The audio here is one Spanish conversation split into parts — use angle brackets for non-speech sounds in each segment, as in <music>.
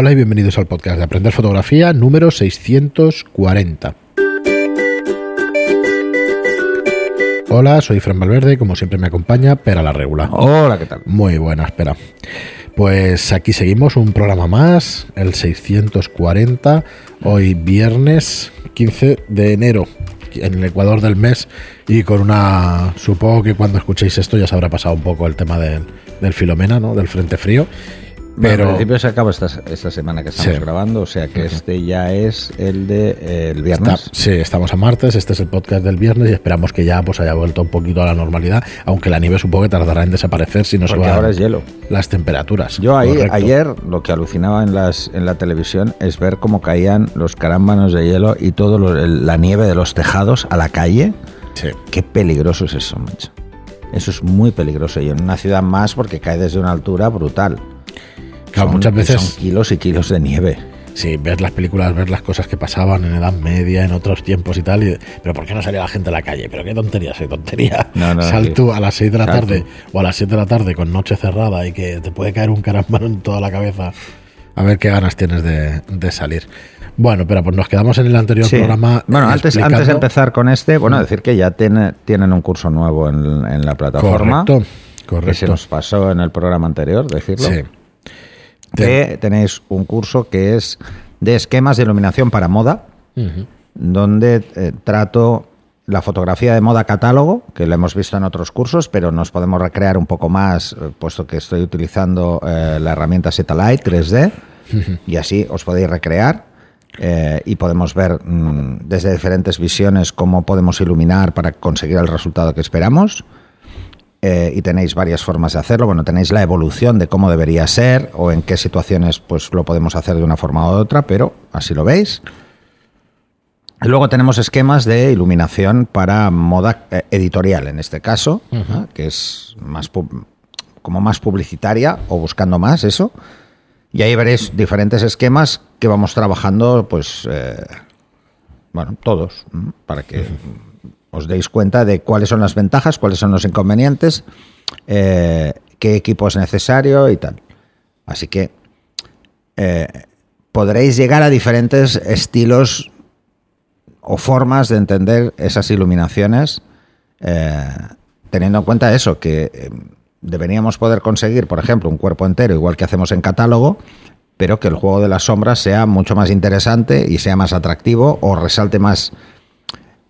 Hola y bienvenidos al podcast de Aprender Fotografía número 640. Hola, soy Fran Valverde como siempre me acompaña Pera la Regula. Hola, ¿qué tal? Muy buena, espera. Pues aquí seguimos un programa más, el 640, hoy viernes 15 de enero, en el Ecuador del mes, y con una... Supongo que cuando escuchéis esto ya se habrá pasado un poco el tema del, del Filomena, ¿no? Del Frente Frío. Pero en principio se acaba esta, esta semana que estamos Sí. grabando, o sea que este ya es el de eh, el viernes. Está- sí, estamos a martes, este es el podcast del viernes y esperamos que ya pues haya vuelto un poquito a la normalidad, aunque la nieve supongo que tardará en desaparecer si no porque se ahora van es hielo. las temperaturas. Yo ahí, ayer lo que alucinaba en las en la televisión es ver cómo caían los carámbanos de hielo y todo lo- el- la nieve de los tejados a la calle. Sí. Qué peligroso es eso, macho. Eso es muy peligroso y en una ciudad más porque cae desde una altura brutal. Claro, Son- muchas veces son kilos y kilos de nieve. Sí, ver las películas, ver las cosas que pasaban en Edad Media, en otros tiempos y tal. y- pero ¿por qué no salía la gente a la calle? Pero qué tontería, soy tontería. No, no, <laughs> Sal tú a las 6 de la tarde o a las 7 de la tarde con noche cerrada y que te puede caer un carambano en toda la cabeza. A ver qué ganas tienes de, de salir. Bueno, pero pues nos quedamos en el anterior Sí. programa. Bueno, antes, antes de empezar con este, bueno, decir que ya tiene, tienen un curso nuevo en, en la plataforma. Correcto, Que se correcto. nos pasó en el programa anterior, decirlo. Sí. Que tenéis un curso que es de esquemas de iluminación para moda, donde eh, trato la fotografía de moda catálogo, que lo hemos visto en otros cursos, pero nos podemos recrear un poco más, eh, puesto que estoy utilizando eh, la herramienta Satellite 3D, y así os podéis recrear. y podemos ver mm, desde diferentes visiones cómo podemos iluminar para conseguir el resultado que esperamos. Eh, y tenéis varias formas de hacerlo. Bueno, tenéis la evolución de cómo debería ser o en qué situaciones pues lo podemos hacer de una forma u otra, pero así lo veis. Luego tenemos esquemas de iluminación para moda eh, editorial, en este caso, que es más como más publicitaria o buscando más eso. Y ahí veréis diferentes esquemas que vamos trabajando, pues, eh, bueno, todos, para que os deis cuenta de cuáles son las ventajas, cuáles son los inconvenientes, eh, qué equipo es necesario y tal. Así que eh, podréis llegar a diferentes estilos o formas de entender esas iluminaciones, eh, teniendo en cuenta eso, que deberíamos poder conseguir, por ejemplo, un cuerpo entero, igual que hacemos en catálogo, pero que el juego de las sombras sea mucho más interesante y sea más atractivo o resalte más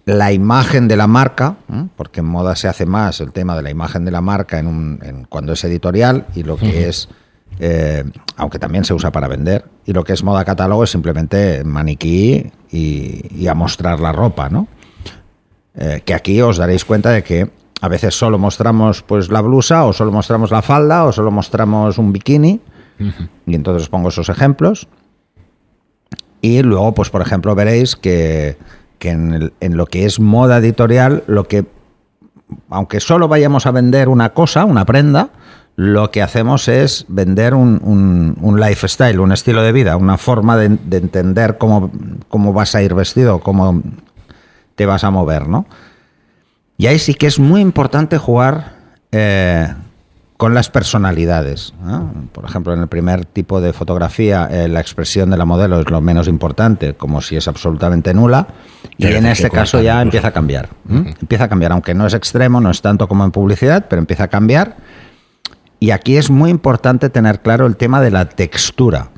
la imagen de la marca, ¿eh? porque en moda se hace más el tema de la imagen de la marca en un, en- cuando es editorial y lo que es, eh, aunque también se usa para vender, y lo que es moda catálogo es simplemente maniquí y, y a mostrar la ropa, ¿no? Eh, que aquí os daréis cuenta de que a veces solo mostramos pues la blusa o solo mostramos la falda o solo mostramos un bikini y entonces os pongo esos ejemplos y luego pues por ejemplo veréis que, que en, lo que es moda editorial lo que aunque solo vayamos a vender una cosa una prenda lo que hacemos es vender un, un- lifestyle, un estilo de vida, una forma de, de entender cómo, cómo vas a ir vestido, cómo te vas a mover, ¿no? Y ahí sí que es muy importante jugar eh, con las personalidades. ¿no? Por ejemplo, en el primer tipo de fotografía, eh, la expresión de la modelo es lo menos importante, como si es absolutamente nula. Y en este caso ya incluso. empieza a cambiar. Empieza a cambiar, aunque no es extremo, no es tanto como en publicidad, pero empieza a cambiar. Y aquí es muy importante tener claro el tema de la textura.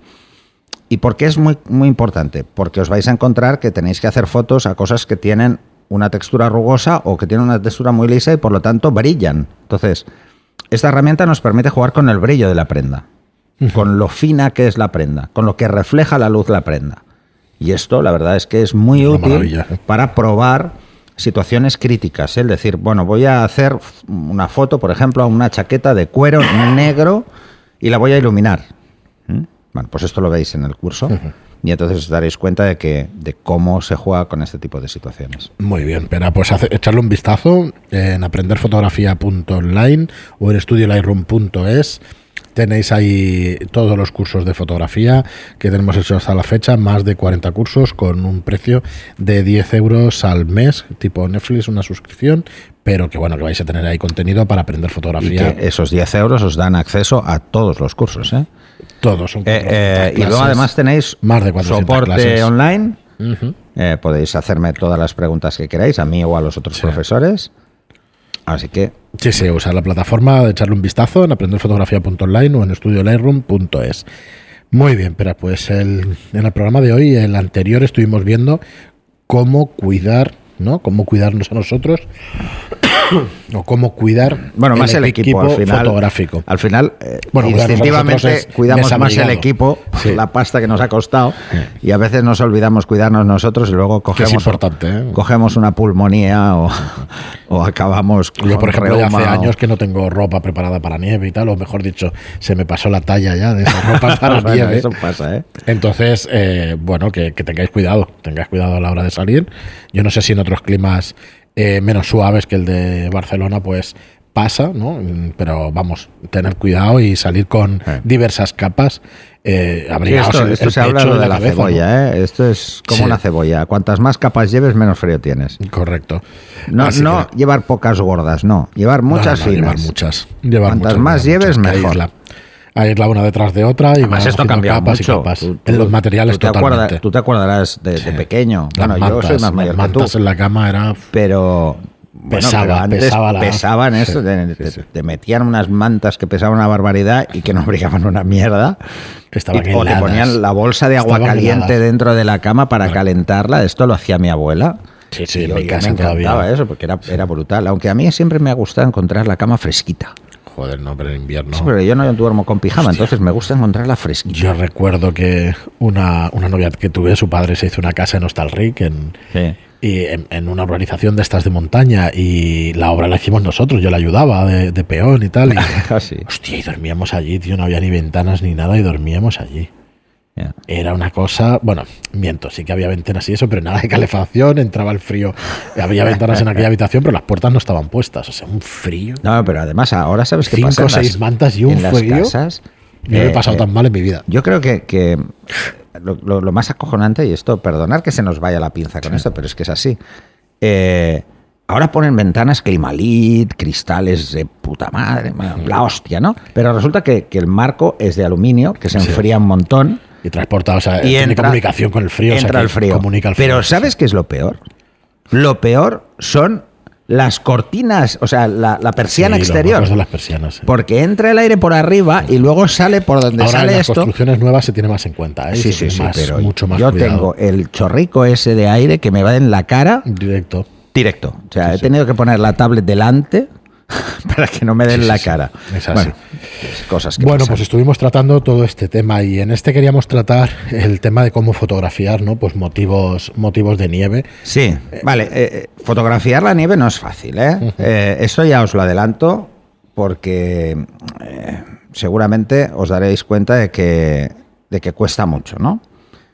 ¿Y por qué es muy, muy importante? Porque os vais a encontrar que tenéis que hacer fotos a cosas que tienen una textura rugosa o que tienen una textura muy lisa y por lo tanto brillan. Entonces, esta herramienta nos permite jugar con el brillo de la prenda, con lo fina que es la prenda, con lo que refleja la luz la prenda. Y esto, la verdad es que es muy Una útil para probar situaciones críticas. ¿eh? Es decir, bueno, voy a hacer una foto, por ejemplo, a una chaqueta de cuero <coughs> negro y la voy a iluminar. ¿Mm? Bueno, pues esto lo veis en el curso. Y entonces os daréis cuenta de que de cómo se juega con este tipo de situaciones. Muy bien, pero pues hace- echarle un vistazo en aprenderfotografía.online o en estudiolightroom.es. Tenéis ahí todos los cursos de fotografía que tenemos hechos hasta la fecha, más de 40 cursos con un precio de 10 euros al mes, tipo Netflix, una suscripción, pero que bueno, que vais a tener ahí contenido para aprender Y fotografía. que esos 10 euros os dan acceso a todos los cursos. ¿eh? Todos son Eh, 400 eh, y luego además tenéis Más de 400 soporte clases. online. Eh, podéis hacerme todas las preguntas que queráis, a mí o a los otros Sí. profesores. Así que Sí, sí, usar la plataforma, echarle un vistazo en aprenderfotografía.online o en estudiolightroom.es. Muy bien, pero pues el, en el programa de hoy, el anterior, estuvimos viendo cómo cuidar, ¿no? Cómo cuidarnos a nosotros <coughs> o cómo cuidar Bueno, más el, equipo, al final. fotográfico. Al final, eh, Bueno, instintivamente cuidamos más el equipo, Sí. la pasta que nos ha costado, y a veces nos olvidamos cuidarnos nosotros y luego es cogemos, importante, ¿eh? cogemos una pulmonía o, o acabamos con Yo, por ejemplo, ya hace reuma o- años que no tengo ropa preparada para nieve y tal, o mejor dicho, se me pasó la talla ya de esa ropa <laughs> para Bueno, nieve. Eso pasa, ¿eh? Entonces, eh, bueno, que, que tengáis cuidado, tengáis cuidado a la hora de salir. Yo no sé si en otros climas eh, menos suaves que el de Barcelona, pues pasa, ¿no? Mm, Pero vamos, tener cuidado y salir con Eh. diversas capas. Eh, Sí, esto el- esto el se habla y de la, cabeza, cebolla, ¿eh? Esto es como Sí. una cebolla. Cuantas más capas lleves, menos frío tienes. Correcto. No, Así no que- llevar pocas gordas, no. Llevar muchas no, no, finas. Llevar muchas. Llevar Cuantas muchas, más llevar lleves, muchas, mejor. Aísla. Aísla una detrás de otra y Además, esto ha haciendo cambiado capas y mucho. capas. Tú- en los materiales tú te totalmente. acuerdas- tú te acordarás de, pequeño. Las bueno, yo soy mantas, más mayor las que tú. mantas en la cama era pero bueno, Pesaba, pesaba la- pesaban eso, te, sí, te- sí. te metían unas mantas que pesaban una barbaridad y que no <laughs> brillaban una mierda. Estaban Y- o te ponían la bolsa de agua Estaban caliente heladas. dentro de la cama para calentarla. Esto lo hacía mi abuela. Sí, sí, en yo- mi casa me encantaba todavía. eso porque era, era brutal. Aunque a mí siempre me ha gustado encontrar la cama fresquita. Joder, no, pero en invierno. Sí, pero yo no duermo con pijama, entonces me gusta encontrarla fresquita. Yo recuerdo que una, una novia que tuve, su padre se hizo una casa en Hostalric, en, Sí. y en, en una urbanización de estas de montaña, y la obra la hicimos nosotros, yo la ayudaba de, de peón y tal. Y, <laughs> Casi. hostia, y dormíamos allí, tío, no había ni ventanas ni nada, y dormíamos allí. Era una cosa, bueno, miento, sí que había ventanas y eso, pero nada de calefacción, entraba el frío. Había ventanas en aquella habitación, pero las puertas no estaban puestas, o sea, un frío. No, pero además ahora sabes qué Cinco o seis mantas y un en las frío. casas. No lo he eh, pasado eh, tan mal en mi vida. Yo creo que, que lo, lo- lo más acojonante, y esto, perdonar que se nos vaya la pinza con esto, pero es que es así. Eh, ahora ponen ventanas Climalit, cristales de puta madre, la hostia, ¿no? Pero resulta que, que el marco es de aluminio, que se Sí. enfría un montón. Y transporta, o sea, Y tiene entra- comunicación con el frío. o sea, entra el frío. Comunica el frío. Pero ¿sabes qué es lo peor? Lo peor son las cortinas, o sea, la, la persiana Sí, exterior. de las persianas. sí. Porque entra el aire por arriba y luego sale por donde Ahora en sale las esto. construcciones nuevas se tiene más en cuenta. ¿eh? Sí, sí, sí, más- pero mucho más yo cuidado. tengo el chorrico ese de aire que me va en la cara Directo. directo. O sea, he tenido que poner la tablet delante <laughs> para que no me den Sí, la cara. Es así. Bueno, cosas que Bueno, pasan. pues estuvimos tratando todo este tema y en este queríamos tratar el tema de cómo fotografiar, ¿no? Pues motivos, motivos de nieve. Sí, vale. eh, eh, fotografiar la nieve no es fácil, ¿eh? Eh, esto ya os lo adelanto porque eh, seguramente os daréis cuenta de que, de que cuesta mucho, ¿no?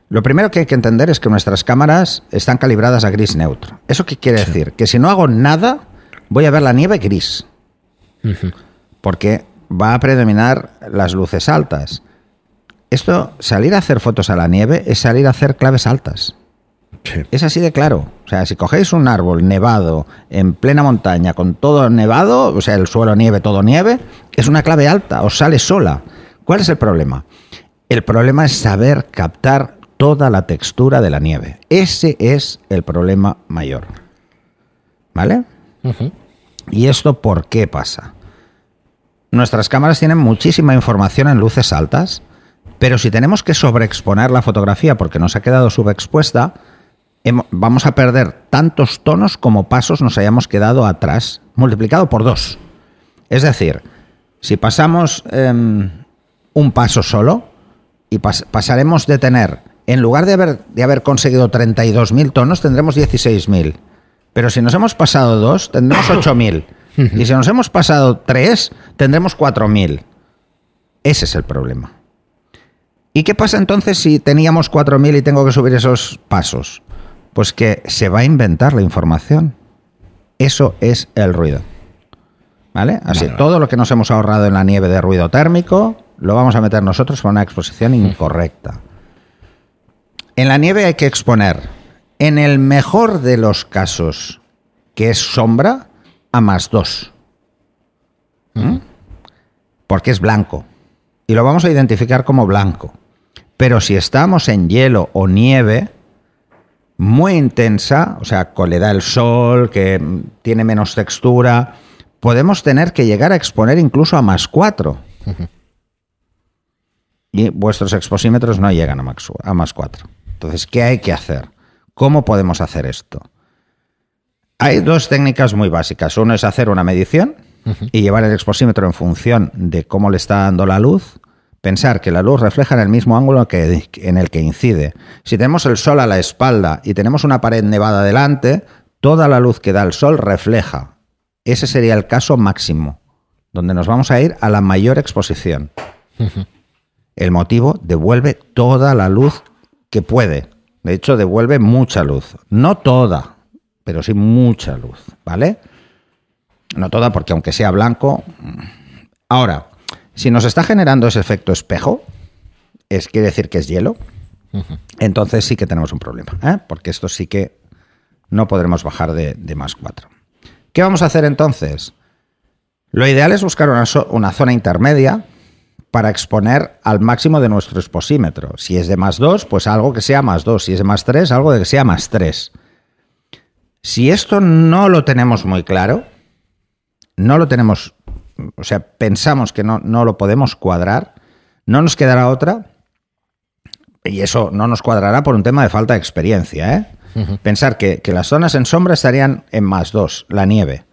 Lo primero que hay que entender es que nuestras cámaras están calibradas a gris neutro. ¿Eso qué quiere decir? Que si no hago nada, voy a ver la nieve gris. Porque va a predominar las luces altas. Esto, salir a hacer fotos a la nieve es salir a hacer claves altas. Sí. Es así de claro. O sea, si cogéis un árbol nevado en plena montaña con todo nevado, o sea, el suelo nieve, todo nieve, es una clave alta, os sale sola. ¿Cuál es el problema? El problema es saber captar toda la textura de la nieve. Ese es el problema mayor. ¿Vale? ¿Y esto por qué pasa? Nuestras cámaras tienen muchísima información en luces altas, pero si tenemos que sobreexponer la fotografía porque nos ha quedado subexpuesta, vamos a perder tantos tonos como pasos nos hayamos quedado atrás, multiplicado por dos. Es decir, si pasamos em, un paso solo y pas- pasaremos de tener, en lugar de haber, de haber conseguido 32.000 tonos, tendremos 16.000. Pero si nos hemos pasado dos, tendremos <coughs> 8.000. Y si nos hemos pasado tres, tendremos 4.000. Ese es el problema. ¿Y qué pasa entonces si teníamos 4.000 y tengo que subir esos pasos? Pues que se va a inventar la información. Eso es el ruido. ¿Vale? Así, Vale, vale. todo lo que nos hemos ahorrado en la nieve de ruido térmico, lo vamos a meter nosotros con una exposición incorrecta. En la nieve hay que exponer, en el mejor de los casos, que es sombra, a más dos. ¿Mm? Porque es blanco. y lo vamos a identificar como blanco. Pero si estamos en hielo o nieve muy intensa, o sea, con le da el sol, que tiene menos textura, podemos tener que llegar a exponer incluso a más 4. Y vuestros exposímetros no llegan a más, a más 4. Entonces, ¿qué hay que hacer? ¿Cómo podemos hacer esto? Hay dos técnicas muy básicas. Uno es hacer una medición y llevar el exposímetro en función de cómo le está dando la luz. Pensar que la luz refleja en el mismo ángulo que, en el que incide. Si tenemos el sol a la espalda y tenemos una pared nevada delante, toda la luz que da el sol refleja. Ese sería el caso máximo, donde nos vamos a ir a la mayor exposición. El motivo devuelve toda la luz que puede. De hecho, devuelve mucha luz. No toda, pero sí mucha luz, ¿vale? No toda, porque aunque sea blanco. Ahora, si nos está generando ese efecto espejo, es, quiere decir que es hielo, entonces sí que tenemos un problema, ¿eh? porque esto sí que no podremos bajar de, más 4. ¿Qué vamos a hacer entonces? Lo ideal es buscar una, una, zona intermedia para exponer al máximo de nuestro exposímetro. Si es de más 2, pues algo que sea más 2. Si es de más 3, algo de que sea más 3. Si esto no lo tenemos muy claro, no lo tenemos, o sea, pensamos que no, no lo podemos cuadrar, no nos quedará otra, y eso no nos cuadrará por un tema de falta de experiencia. ¿eh? Pensar que, que, las zonas en sombra estarían en más 2, la nieve.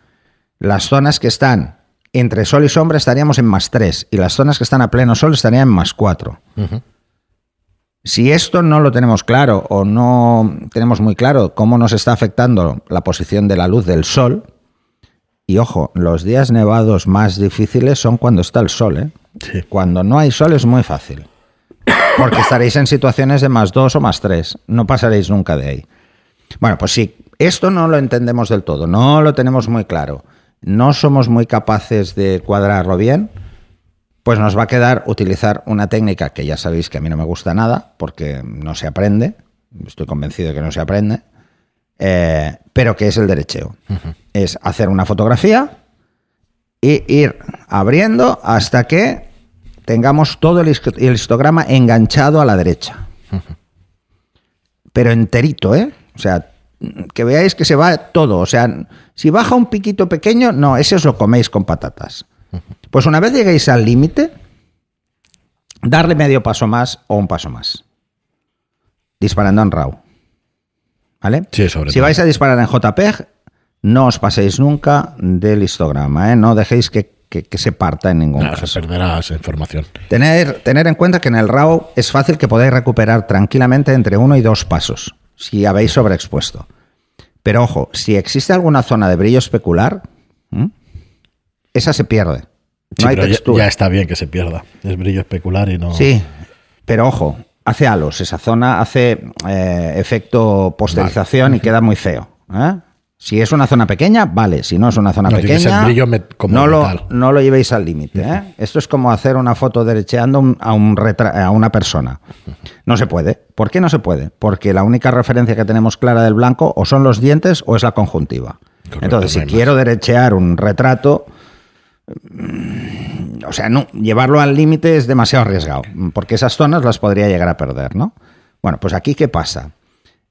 Las zonas que están entre sol y sombra estaríamos en más 3, y las zonas que están a pleno sol estarían en más 4. Si esto no lo tenemos claro o no tenemos muy claro cómo nos está afectando la posición de la luz del sol, y ojo, los días nevados más difíciles son cuando está el sol. ¿eh? Cuando no hay sol es muy fácil. Porque estaréis en situaciones de más dos o más tres. No pasaréis nunca de ahí. Bueno, pues sí, esto no lo entendemos del todo, no lo tenemos muy claro, no somos muy capaces de cuadrarlo bien pues nos va a quedar utilizar una técnica que ya sabéis que a mí no me gusta nada, porque no se aprende, estoy convencido de que no se aprende, eh, pero que es el derecheo. Es hacer una fotografía e ir abriendo hasta que tengamos todo el histograma enganchado a la derecha. Pero enterito, ¿eh? O sea, que veáis que se va todo. O sea, si baja un piquito pequeño, no, ese os lo coméis con patatas. Pues una vez lleguéis al límite, darle medio paso más o un paso más. Disparando en RAW. ¿Vale? Sí, sobre si vais a disparar en JPEG, no os paséis nunca del histograma, ¿eh? no dejéis que, se parta en ningún caso. Se perderá esa información. Tener, tener en cuenta que en el RAW es fácil que podáis recuperar tranquilamente entre uno y dos pasos, si habéis sobreexpuesto. Pero ojo, si existe alguna zona de brillo especular, esa se pierde. No hay textura. Ya, está bien que se pierda. Es brillo especular y no. Sí, pero ojo, hace halos. Esa zona hace eh, efecto posterización y queda muy feo. ¿eh? Si es una zona pequeña, vale. Si no es una zona pequeña, no, lo, no lo llevéis al límite. ¿eh? Esto es como hacer una foto derecheando a, un a una persona. No se puede. ¿Por qué no se puede? Porque la única referencia que tenemos clara del blanco o son los dientes o es la conjuntiva. Entonces, si quiero derechear un retrato, o sea, no, llevarlo al límite es demasiado arriesgado, porque esas zonas las podría llegar a perder, ¿no? Bueno, pues aquí, ¿qué pasa?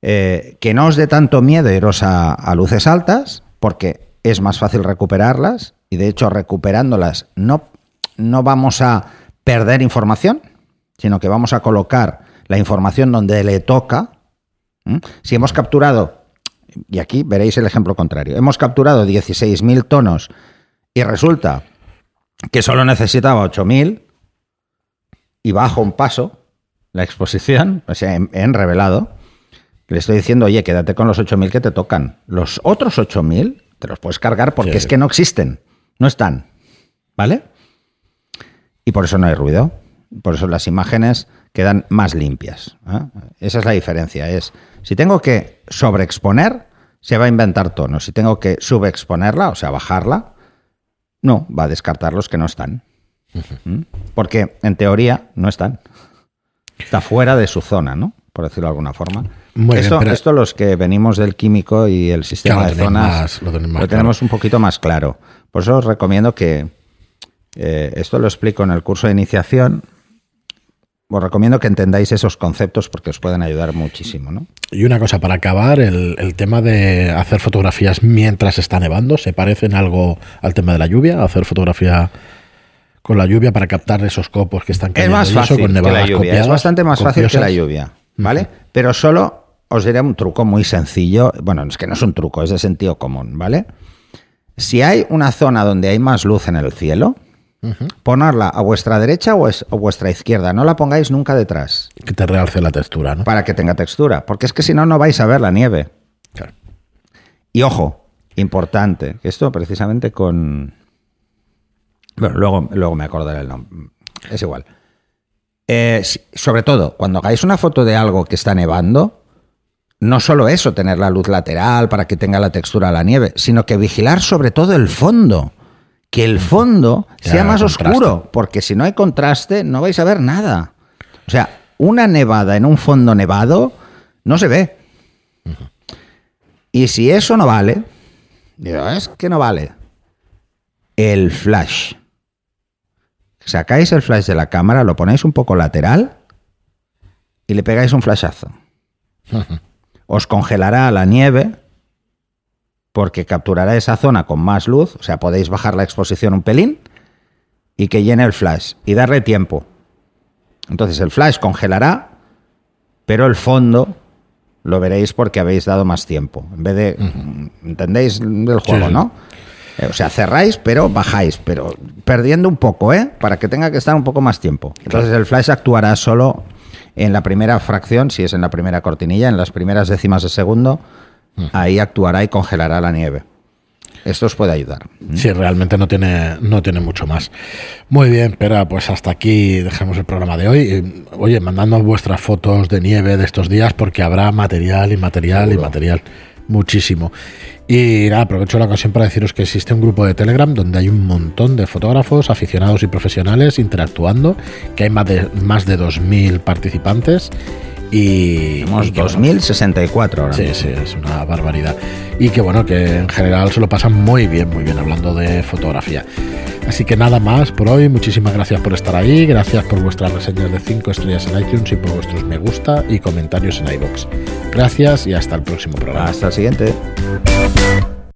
Eh, que no os dé tanto miedo iros a, a, luces altas, porque es más fácil recuperarlas, y de hecho, recuperándolas, no, no vamos a perder información, sino que vamos a colocar la información donde le toca. Si hemos capturado, y aquí veréis el ejemplo contrario, hemos capturado 16.000 tonos y resulta que solo necesitaba 8000 y bajo un paso la exposición, o sea, en, revelado. Le estoy diciendo, oye, quédate con los 8000 que te tocan. Los otros 8000 te los puedes cargar porque es que no existen, no están. ¿Vale? Y por eso no hay ruido. Por eso las imágenes quedan más limpias. ¿eh? Esa es la diferencia. Es si tengo que sobreexponer, se va a inventar tonos. Si tengo que subexponerla, o sea, bajarla, no, va a descartar los que no están. ¿Mm? Porque en teoría no están. Está fuera de su zona, ¿no? Por decirlo de alguna forma. Esto, los que venimos del químico y el sistema de zonas lo, tenemos un poquito más claro. Por eso os recomiendo que eh, esto lo explico en el curso de iniciación os recomiendo que entendáis esos conceptos porque os pueden ayudar muchísimo, ¿no? Y una cosa para acabar, el, el tema de hacer fotografías mientras está nevando, ¿se parece en algo al tema de la lluvia? Hacer fotografía con la lluvia para captar esos copos que están Es cayendo más y eso, fácil con que la nevadas lluvia. Es copiadas, bastante más fácil que la lluvia, ¿vale? Pero solo os diré un truco muy sencillo. Bueno, es que no es un truco, es de sentido común, ¿vale? Si hay una zona donde hay más luz en el cielo, ponerla a vuestra derecha o es- o vuestra izquierda. No la pongáis nunca detrás Que te realce la textura, ¿no? para que tenga textura, porque es que si no, no vais a ver la nieve. Claro. Y ojo, importante, esto precisamente con... Bueno, luego, luego me acordaré el nombre. Es igual. Eh, sobre todo, cuando hagáis una foto de algo que está nevando, no solo eso, tener la luz lateral para que tenga la textura de la nieve, sino que vigilar sobre todo el fondo. Que el fondo sea más contraste. oscuro, porque si no hay contraste no vais a ver nada. O sea, una nevada en un fondo nevado no se ve. Y si eso no vale, digo, es que no vale. El flash. Sacáis el flash de la cámara, lo ponéis un poco lateral y le pegáis un flashazo. <laughs> Os congelará la nieve porque capturará esa zona con más luz, o sea, podéis bajar la exposición un pelín y que llene el flash y darle tiempo. Entonces el flash congelará, pero el fondo lo veréis porque habéis dado más tiempo. En vez de, ¿entendéis del juego, sí. no? Eh, O sea, cerráis, pero bajáis, pero perdiendo un poco, ¿eh? Para que tenga que estar un poco más tiempo. Entonces el flash actuará solo en la primera fracción, si es en la primera cortinilla, en las primeras décimas de segundo, ahí actuará y congelará la nieve. Esto os puede ayudar. Sí, realmente no tiene, no tiene mucho más. Muy bien, pero pues hasta aquí dejamos el programa de hoy. Eh, Oye, mandadnos vuestras fotos de nieve de estos días porque habrá material y material Seguro. y material. Muchísimo. Y nada, aprovecho la ocasión para deciros que existe un grupo de Telegram donde hay un montón de fotógrafos, aficionados y profesionales interactuando, que hay más de, más de 2.000 participantes. Y, Somos y que, bueno, 2064 ahora. Sí, sí, es una barbaridad. Y que bueno, que en general se lo pasan muy bien, muy bien hablando de fotografía. Así que nada más por hoy. Muchísimas gracias por estar ahí. Gracias por vuestras reseñas de 5 estrellas en iTunes y por vuestros me gusta y comentarios en iBox. Gracias y hasta el próximo programa. Hasta el siguiente.